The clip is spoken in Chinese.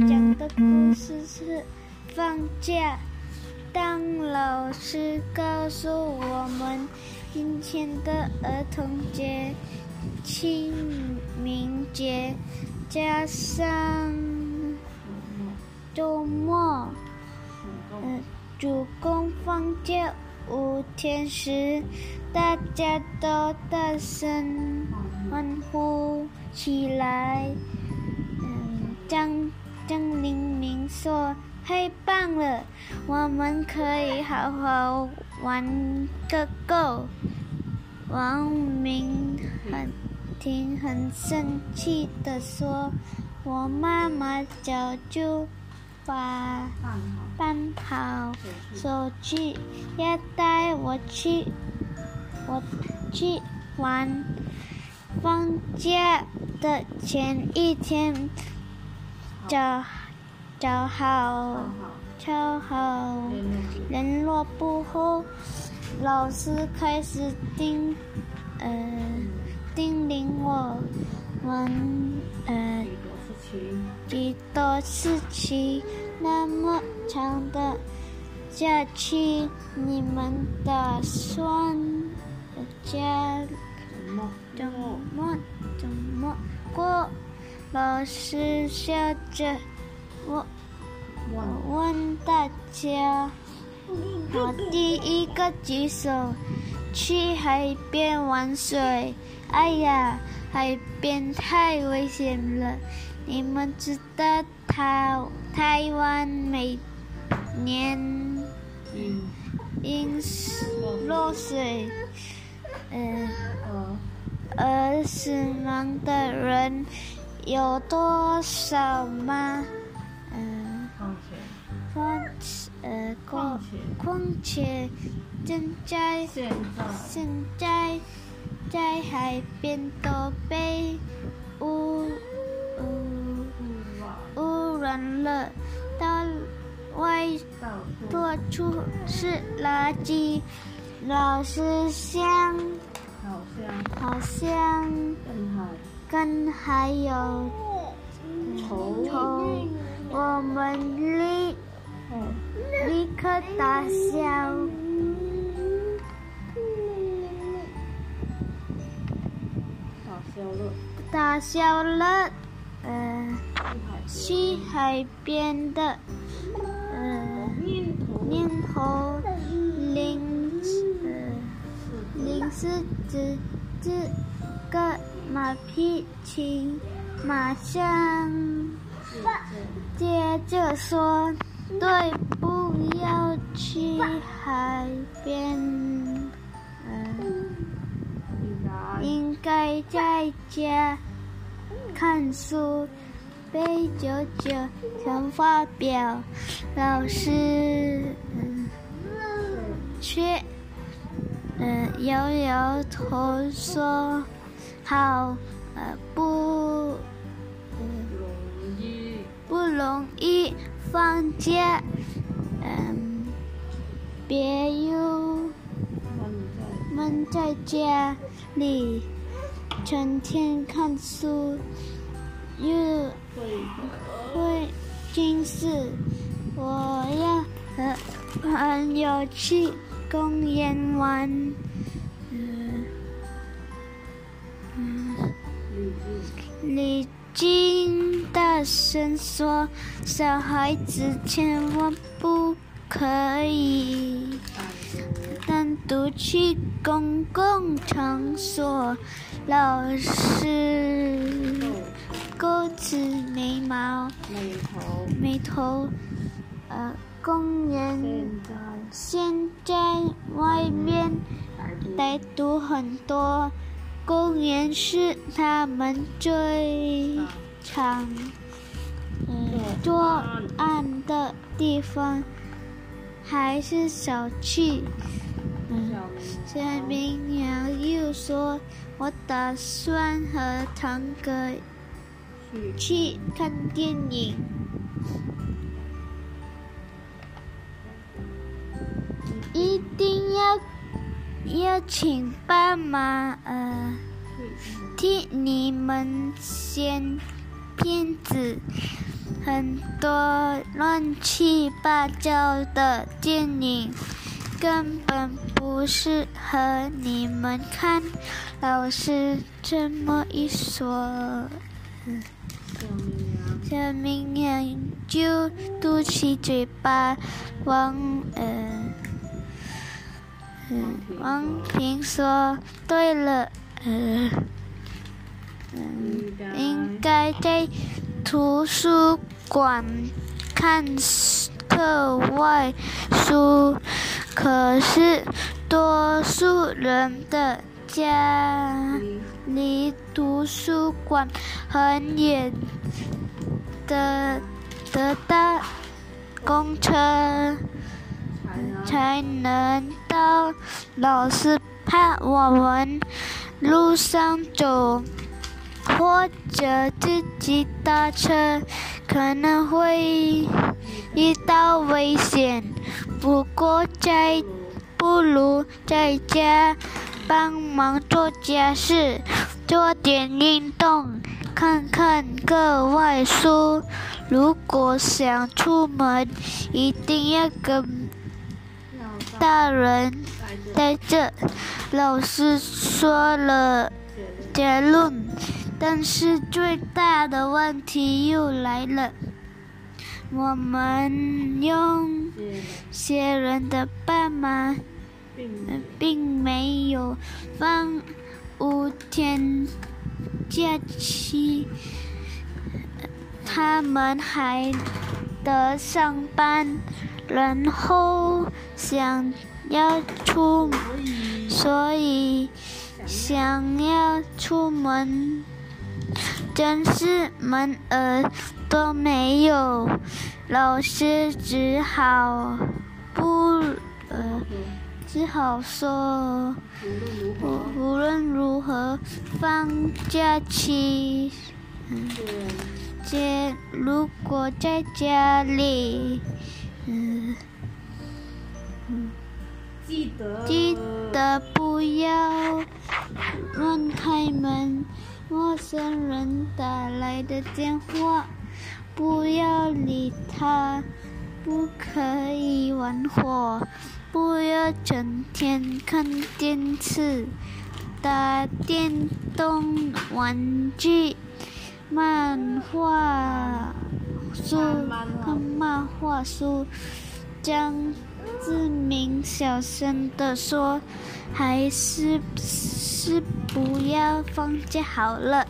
讲的故事是放假。当老师告诉我们今天的儿童节、清明节加上周末，嗯，主公放假五天时，大家都大声欢呼起来。嗯，张张黎明说。太棒了，我们可以好好玩个够。王明很听很生气的说：“我妈妈早就把办好手机，要带我去，我去玩。放假的前一天，早。”找好，敲好联络簿后，老师开始叮，呃，叮咛我们，呃，几多事情，那么长的假期，你们打算家怎么怎么过？老师笑着。我我问大家，我第一个举手，去海边玩水。哎呀，海边太危险了！你们知道台台湾每年因落水，呃，而死亡的人有多少吗？嗯。况且，呃，况况且，现在现在在海边都被污污污染了，到外到处是垃圾，老是像好像跟还有虫，我们立。立刻打消打消了，打消了。呃，去海边的，呃，念头，零，呃，零是指这个马屁精，马上接着说。对，不要去海边，嗯，应该在家看书、背九九乘法表。老师，嗯，却，嗯，摇摇头说：“好，呃，不，不容易。”放假，嗯，别又闷在家里，成天看书，又会近视。我要和朋友去公园玩，李金。大声说：“小孩子千万不可以单独去公共场所。”老师勾起眉毛，眉头，呃，公园现在外面歹徒很多，公园是他们最。常作案的地方，还是少去。小明阳又说：“我打算和堂哥去看电影，要请爸妈呃，替你们先。”骗子很多乱七八糟的电影，根本不适合你们看。老师这么一说，小绵羊就嘟起嘴巴，往呃。王平说：“对了，呃，嗯，应该在图书馆看课外书。可是，多数人的家离图书馆很远，的得到公车。”才能到。老师怕我们路上走，或者自己搭车，可能会遇到危险。不过在不如在家帮忙做家事，做点运动，看看课外书。如果想出门，一定要跟。大人在这，老师说了结论，但是最大的问题又来了。我们用些人的爸妈并没有放五天假期，他们还得上班。然后想要出，所以想要出门，真是门儿都没有。老师只好不呃，只好说，无论如何放假期，姐如果在家里。嗯，记得。记得不要乱开门，陌生人打来的电话。不要理他，不可以玩火，不要整天看电视、打电动玩具、漫画。书看漫画书，江志明小声地说：“还是是不要放假好了。”